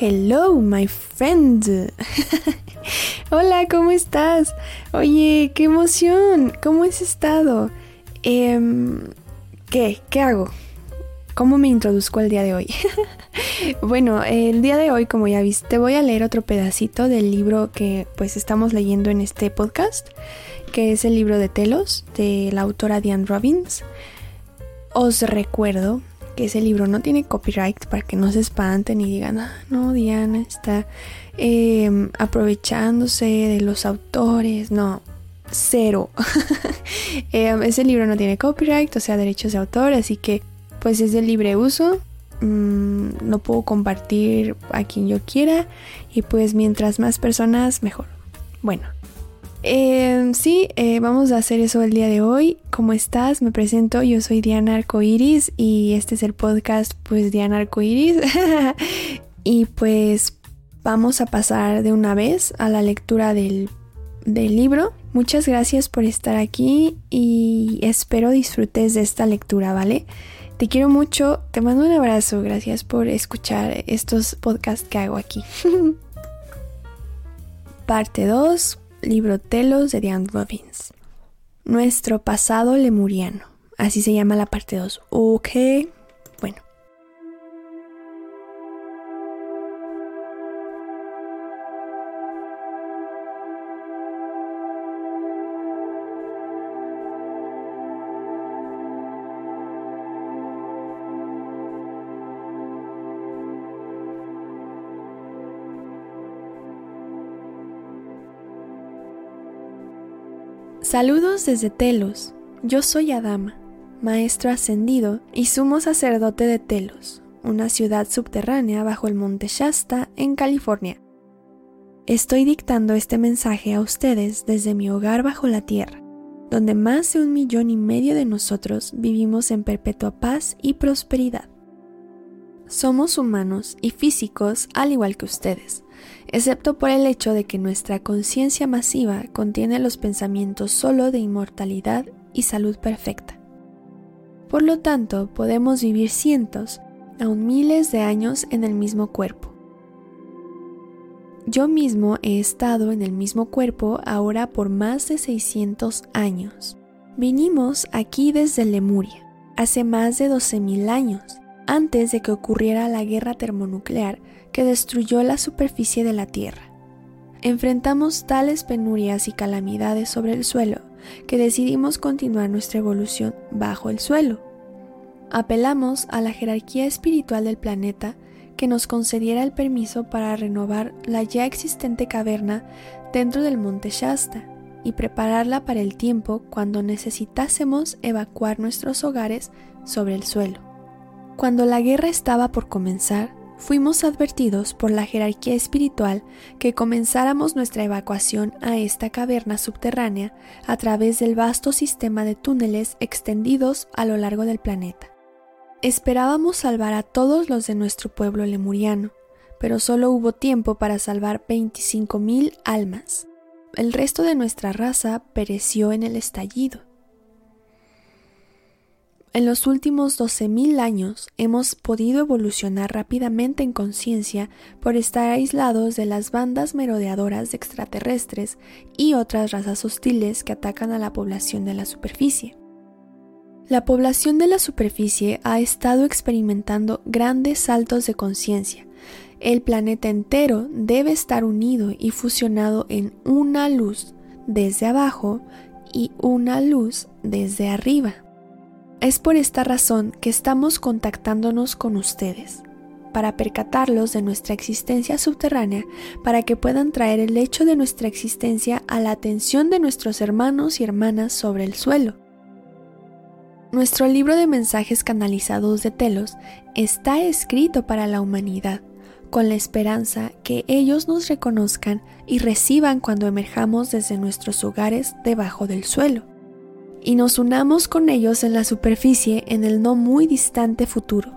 hello, my friend. Hola, ¿cómo estás? Oye, qué emoción. ¿Cómo has estado? Em, ¿Qué? ¿Qué hago? ¿Cómo me introduzco el día de hoy? bueno, el día de hoy, como ya viste, voy a leer otro pedacito del libro que pues estamos leyendo en este podcast, que es el libro de Telos, de la autora Diane Robbins. Os recuerdo que ese libro no tiene copyright para que no se espanten y digan, ah, no, Diana está em, aprovechándose de los autores. No, cero. Em, ese libro no tiene copyright, o sea, derechos de autor, así que pues es de libre uso. Mm, no puedo compartir a quien yo quiera y pues mientras más personas mejor. Bueno, eh, sí, eh, vamos a hacer eso el día de hoy. ¿Cómo estás? Me presento, yo soy Diana Arcoiris y este es el podcast pues Diana Arcoiris. y pues vamos a pasar de una vez a la lectura del, del libro. Muchas gracias por estar aquí y espero disfrutes de esta lectura, ¿vale? Te quiero mucho, te mando un abrazo, gracias por escuchar estos podcasts que hago aquí. Parte 2, libro Telos de Diane Robbins. Nuestro pasado lemuriano. Así se llama la parte 2. Ok, Saludos desde Telos. Yo soy Adama, maestro ascendido y sumo sacerdote de Telos, una ciudad subterránea bajo el monte Shasta en California. Estoy dictando este mensaje a ustedes desde mi hogar bajo la tierra, donde más de un millón y medio de nosotros vivimos en perpetua paz y prosperidad. Somos humanos y físicos al igual que ustedes, excepto por el hecho de que nuestra conciencia masiva contiene los pensamientos solo de inmortalidad y salud perfecta. Por lo tanto, podemos vivir cientos, aún miles de años en el mismo cuerpo. Yo mismo he estado en el mismo cuerpo ahora por más de 600 años. Vinimos aquí desde Lemuria, hace más de 12.000 años, antes de que ocurriera la guerra termonuclear que destruyó la superficie de la Tierra. Enfrentamos tales penurias y calamidades sobre el suelo que decidimos continuar nuestra evolución bajo el suelo. Apelamos a la jerarquía espiritual del planeta que nos concediera el permiso para renovar la ya existente caverna dentro del monte Shasta y prepararla para el tiempo cuando necesitásemos evacuar nuestros hogares sobre el suelo. Cuando la guerra estaba por comenzar, fuimos advertidos por la jerarquía espiritual que comenzáramos nuestra evacuación a esta caverna subterránea a través del vasto sistema de túneles extendidos a lo largo del planeta. Esperábamos salvar a todos los de nuestro pueblo lemuriano, pero solo hubo tiempo para salvar 25.000 almas. El resto de nuestra raza pereció en el estallido. En los últimos 12.000 años hemos podido evolucionar rápidamente en conciencia por estar aislados de las bandas merodeadoras de extraterrestres y otras razas hostiles que atacan a la población de la superficie. La población de la superficie ha estado experimentando grandes saltos de conciencia. El planeta entero debe estar unido y fusionado en una luz desde abajo y una luz desde arriba. Es por esta razón que estamos contactándonos con ustedes, para percatarlos de nuestra existencia subterránea, para que puedan traer el hecho de nuestra existencia a la atención de nuestros hermanos y hermanas sobre el suelo. Nuestro libro de mensajes canalizados de Telos está escrito para la humanidad, con la esperanza que ellos nos reconozcan y reciban cuando emerjamos desde nuestros hogares debajo del suelo y nos unamos con ellos en la superficie en el no muy distante futuro.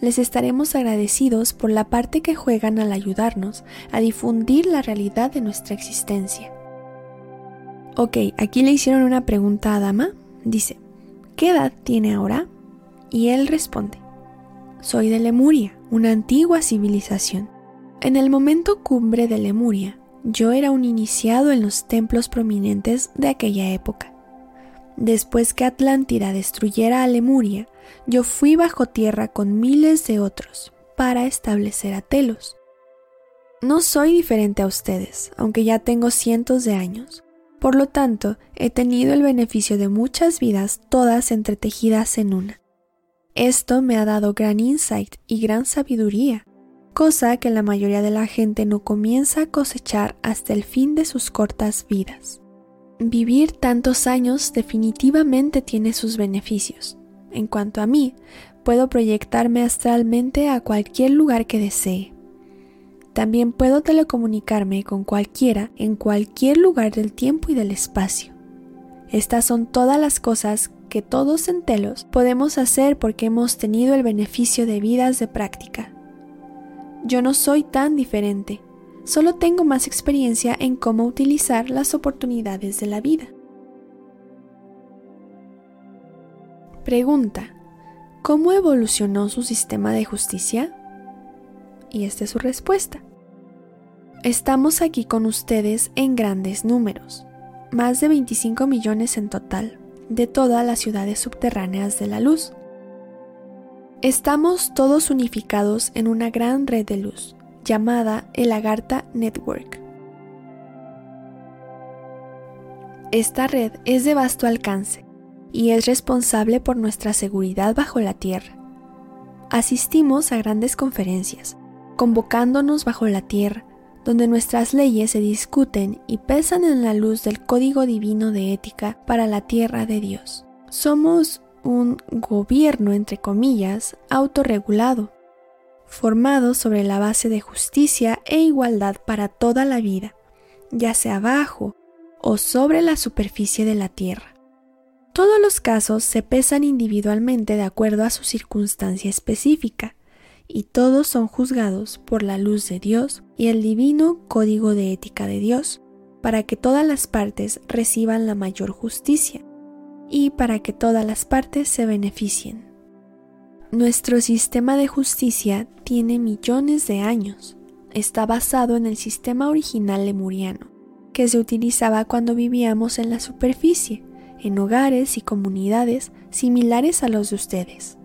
Les estaremos agradecidos por la parte que juegan al ayudarnos a difundir la realidad de nuestra existencia. Ok, aquí le hicieron una pregunta a Dama. Dice, ¿qué edad tiene ahora? Y él responde, soy de Lemuria, una antigua civilización. En el momento cumbre de Lemuria, yo era un iniciado en los templos prominentes de aquella época. Después que Atlántida destruyera a Lemuria, yo fui bajo tierra con miles de otros para establecer a Telos. No soy diferente a ustedes, aunque ya tengo cientos de años. Por lo tanto, he tenido el beneficio de muchas vidas todas entretejidas en una. Esto me ha dado gran insight y gran sabiduría, cosa que la mayoría de la gente no comienza a cosechar hasta el fin de sus cortas vidas. Vivir tantos años definitivamente tiene sus beneficios. En cuanto a mí, puedo proyectarme astralmente a cualquier lugar que desee. También puedo telecomunicarme con cualquiera en cualquier lugar del tiempo y del espacio. Estas son todas las cosas que todos en Telos podemos hacer porque hemos tenido el beneficio de vidas de práctica. Yo no soy tan diferente, solo tengo más experiencia en cómo utilizar las oportunidades de la vida. Pregunta. ¿Cómo evolucionó su sistema de justicia? Y esta es su respuesta. Estamos aquí con ustedes en grandes números, más de 25 millones en total, de todas las ciudades subterráneas de la luz. Estamos todos unificados en una gran red de luz, llamada el Agartha Network. Esta red es de vasto alcance y es responsable por nuestra seguridad bajo la tierra. Asistimos a grandes conferencias, convocándonos bajo la tierra, donde nuestras leyes se discuten y pesan en la luz del código divino de ética para la tierra de Dios. Somos un gobierno, entre comillas, autorregulado, formado sobre la base de justicia e igualdad para toda la vida, ya sea bajo o sobre la superficie de la tierra. Todos los casos se pesan individualmente de acuerdo a su circunstancia específica, y todos son juzgados por la luz de Dios y el divino código de ética de Dios, para que todas las partes reciban la mayor justicia y para que todas las partes se beneficien. Nuestro sistema de justicia tiene millones de años. Está basado en el sistema original lemuriano, que se utilizaba cuando vivíamos en la superficie, en hogares y comunidades similares a los de ustedes.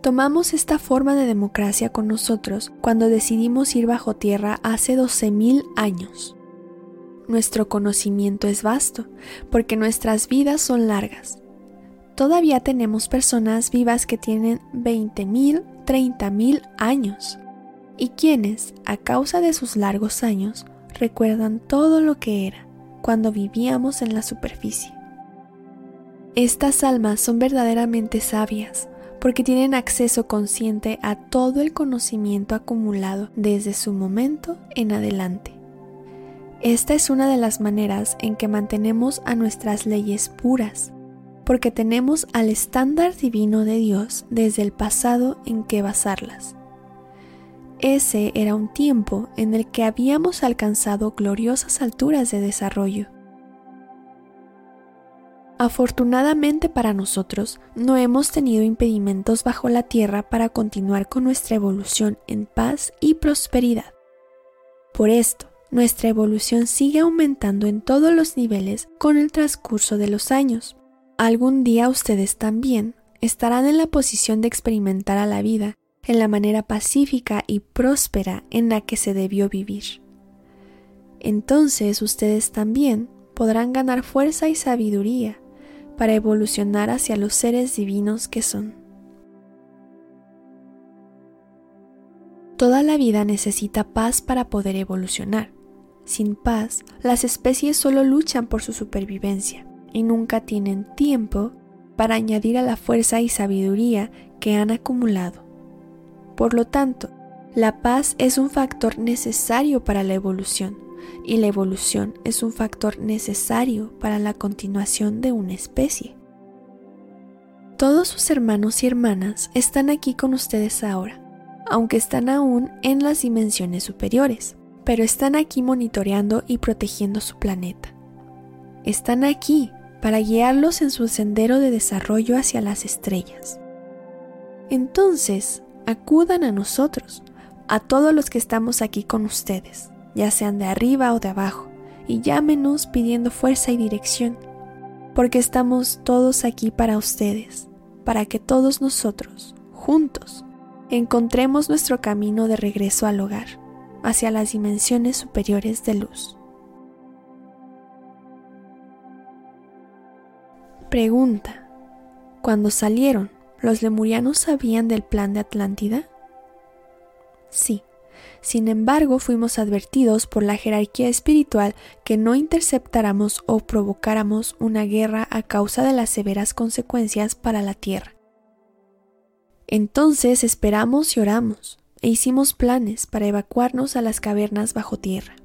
Tomamos esta forma de democracia con nosotros cuando decidimos ir bajo tierra hace 12.000 años. Nuestro conocimiento es vasto, porque nuestras vidas son largas. Todavía tenemos personas vivas que tienen 20.000, 30.000 años, y quienes, a causa de sus largos años, recuerdan todo lo que era cuando vivíamos en la superficie. Estas almas son verdaderamente sabias, porque tienen acceso consciente a todo el conocimiento acumulado desde su momento en adelante. Esta es una de las maneras en que mantenemos a nuestras leyes puras, porque tenemos al estándar divino de Dios desde el pasado en que basarlas. Ese era un tiempo en el que habíamos alcanzado gloriosas alturas de desarrollo Afortunadamente para nosotros, no hemos tenido impedimentos bajo la tierra para continuar con nuestra evolución en paz y prosperidad. Por esto, nuestra evolución sigue aumentando en todos los niveles con el transcurso de los años. Algún día ustedes también estarán en la posición de experimentar a la vida en la manera pacífica y próspera en la que se debió vivir. Entonces ustedes también podrán ganar fuerza y sabiduría para evolucionar hacia los seres divinos que son. Toda la vida necesita paz para poder evolucionar. Sin paz, las especies solo luchan por su supervivencia y nunca tienen tiempo para añadir a la fuerza y sabiduría que han acumulado. Por lo tanto, la paz es un factor necesario para la evolución y la evolución es un factor necesario para la continuación de una especie. Todos sus hermanos y hermanas están aquí con ustedes ahora, aunque están aún en las dimensiones superiores, pero están aquí monitoreando y protegiendo su planeta. Están aquí para guiarlos en su sendero de desarrollo hacia las estrellas. Entonces, acudan a nosotros, a todos los que estamos aquí con ustedes, ya sean de arriba o de abajo, y llámenos pidiendo fuerza y dirección, porque estamos todos aquí para ustedes, para que todos nosotros, juntos, encontremos nuestro camino de regreso al hogar, hacia las dimensiones superiores de luz. Pregunta. Cuando salieron, ¿los lemurianos sabían del plan de Atlántida? Sí. Sin embargo, fuimos advertidos por la jerarquía espiritual que no interceptáramos o provocáramos una guerra a causa de las severas consecuencias para la Tierra. Entonces esperamos y oramos, e hicimos planes para evacuarnos a las cavernas bajo tierra.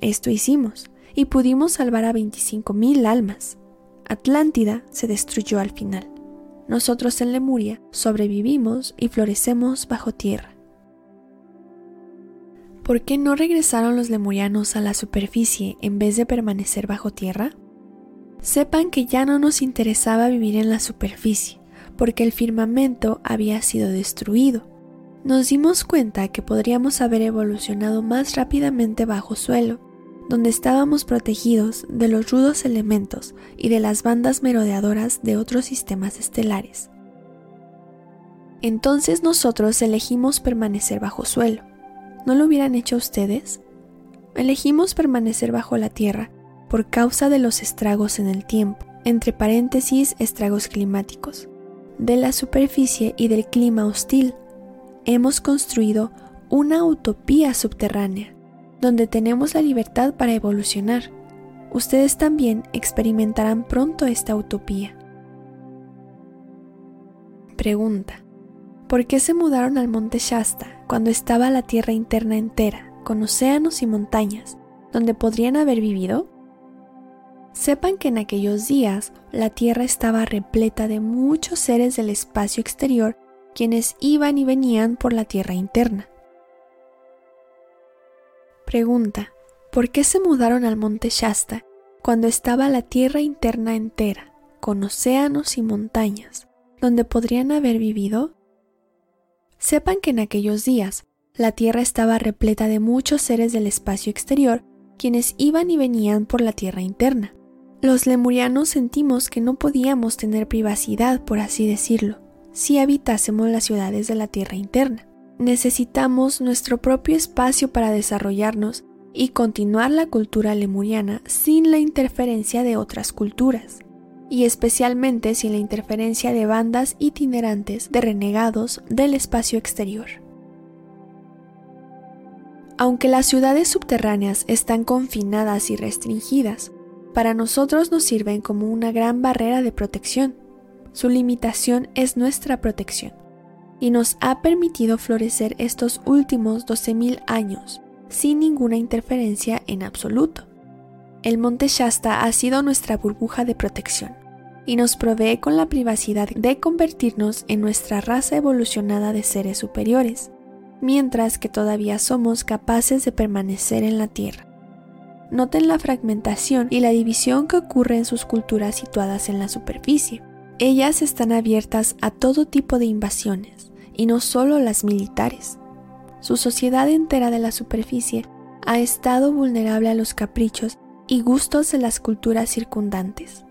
Esto hicimos, y pudimos salvar a 25.000 almas. Atlántida se destruyó al final. Nosotros en Lemuria sobrevivimos y florecemos bajo tierra. ¿Por qué no regresaron los lemurianos a la superficie en vez de permanecer bajo tierra? Sepan que ya no nos interesaba vivir en la superficie, porque el firmamento había sido destruido. Nos dimos cuenta que podríamos haber evolucionado más rápidamente bajo suelo, donde estábamos protegidos de los rudos elementos y de las bandas merodeadoras de otros sistemas estelares. Entonces nosotros elegimos permanecer bajo suelo. ¿No lo hubieran hecho ustedes? Elegimos permanecer bajo la Tierra por causa de los estragos en el tiempo, entre paréntesis estragos climáticos, de la superficie y del clima hostil, hemos construido una utopía subterránea, donde tenemos la libertad para evolucionar. Ustedes también experimentarán pronto esta utopía. Pregunta. ¿Por qué se mudaron al monte Shasta cuando estaba la tierra interna entera, con océanos y montañas, donde podrían haber vivido? Sepan que en aquellos días la Tierra estaba repleta de muchos seres del espacio exterior quienes iban y venían por la Tierra interna. Pregunta. ¿Por qué se mudaron al monte Shasta cuando estaba la Tierra interna entera, con océanos y montañas, donde podrían haber vivido? Sepan que en aquellos días la Tierra estaba repleta de muchos seres del espacio exterior quienes iban y venían por la Tierra interna. Los lemurianos sentimos que no podíamos tener privacidad, por así decirlo, si habitásemos las ciudades de la Tierra interna. Necesitamos nuestro propio espacio para desarrollarnos y continuar la cultura lemuriana sin la interferencia de otras culturas, y especialmente sin la interferencia de bandas itinerantes de renegados del espacio exterior. Aunque las ciudades subterráneas están confinadas y restringidas, para nosotros nos sirven como una gran barrera de protección. Su limitación es nuestra protección y nos ha permitido florecer estos últimos 12.000 años sin ninguna interferencia en absoluto. El monte Shasta ha sido nuestra burbuja de protección y nos provee con la privacidad de convertirnos en nuestra raza evolucionada de seres superiores, mientras que todavía somos capaces de permanecer en la Tierra. Noten la fragmentación y la división que ocurre en sus culturas situadas en la superficie. Ellas están abiertas a todo tipo de invasiones, y no solo las militares. Su sociedad entera de la superficie ha estado vulnerable a los caprichos y gustos de las culturas circundantes,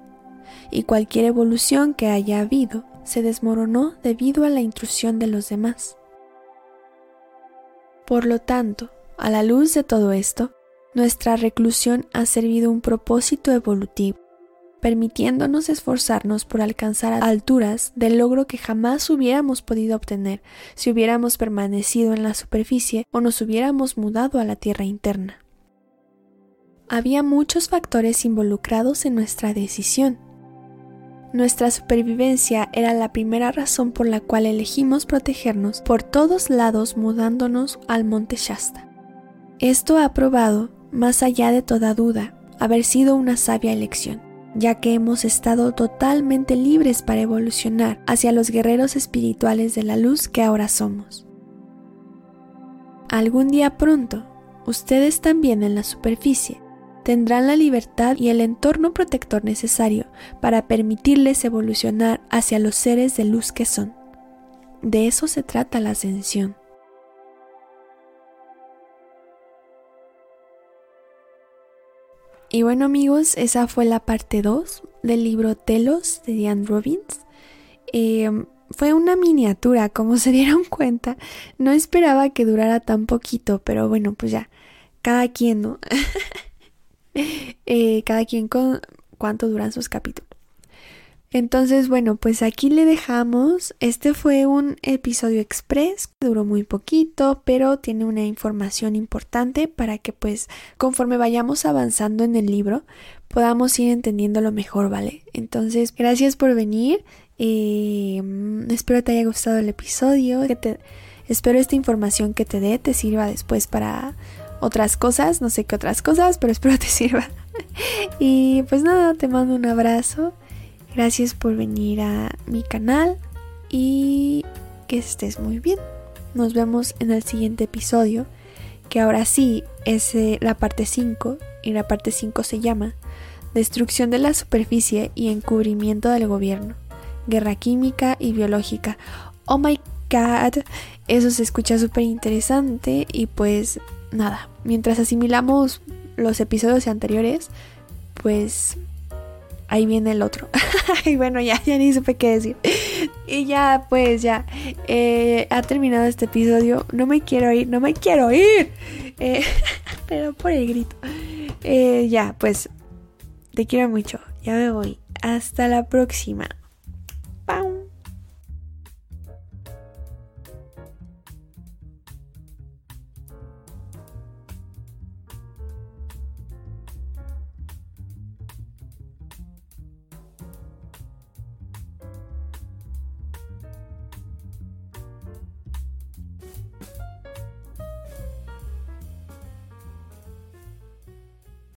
y cualquier evolución que haya habido se desmoronó debido a la intrusión de los demás. Por lo tanto, a la luz de todo esto, nuestra reclusión ha servido un propósito evolutivo, permitiéndonos esforzarnos por alcanzar alturas del logro que jamás hubiéramos podido obtener si hubiéramos permanecido en la superficie o nos hubiéramos mudado a la tierra interna. Había muchos factores involucrados en nuestra decisión. Nuestra supervivencia era la primera razón por la cual elegimos protegernos por todos lados mudándonos al monte Shasta. Esto ha probado más allá de toda duda, haber sido una sabia elección, ya que hemos estado totalmente libres para evolucionar hacia los guerreros espirituales de la luz que ahora somos. Algún día pronto, ustedes también en la superficie tendrán la libertad y el entorno protector necesario para permitirles evolucionar hacia los seres de luz que son. De eso se trata la ascensión. Y bueno amigos, esa fue la parte 2 del libro Telos de Diane Robbins. Em, fue una miniatura, como se dieron cuenta. No esperaba que durara tan poquito, pero bueno, pues ya, cada quien, ¿no? Eh, cada quien con cuánto duran sus capítulos. Entonces, bueno, pues aquí le dejamos. Este fue un episodio express, duró muy poquito, pero tiene una información importante para que pues conforme vayamos avanzando en el libro podamos ir entendiéndolo mejor, ¿vale? Entonces, gracias por venir. Eh, espero te haya gustado el episodio. Que espero esta información que te dé te sirva después para otras cosas. No sé qué otras cosas, pero espero te sirva. y pues nada, te mando un abrazo. Gracias por venir a mi canal y que estés muy bien. Nos vemos en el siguiente episodio, que ahora sí es eh, la parte 5 y la parte 5 se llama Destrucción de la superficie y encubrimiento del gobierno, guerra química y biológica. Oh my god, eso se escucha súper interesante y pues nada, mientras asimilamos los episodios anteriores, pues ahí viene el otro. y bueno, ya, ya ni supe qué decir. y ya, pues ya, eh, ha terminado este episodio. No me quiero ir, no me quiero ir. Eh, pero por el grito. Eh, ya, pues, te quiero mucho. Ya me voy. Hasta la próxima.